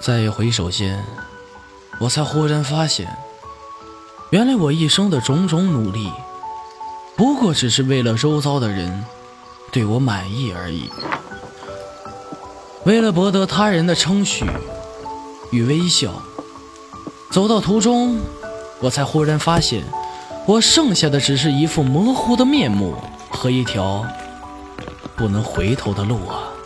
再一回首间我才忽然发现原来我一生的种种努力不过只是为了周遭的人对我满意而已。为了博得他人的称许与微笑走到途中我才忽然发现我剩下的只是一副模糊的面目和一条不能回头的路啊。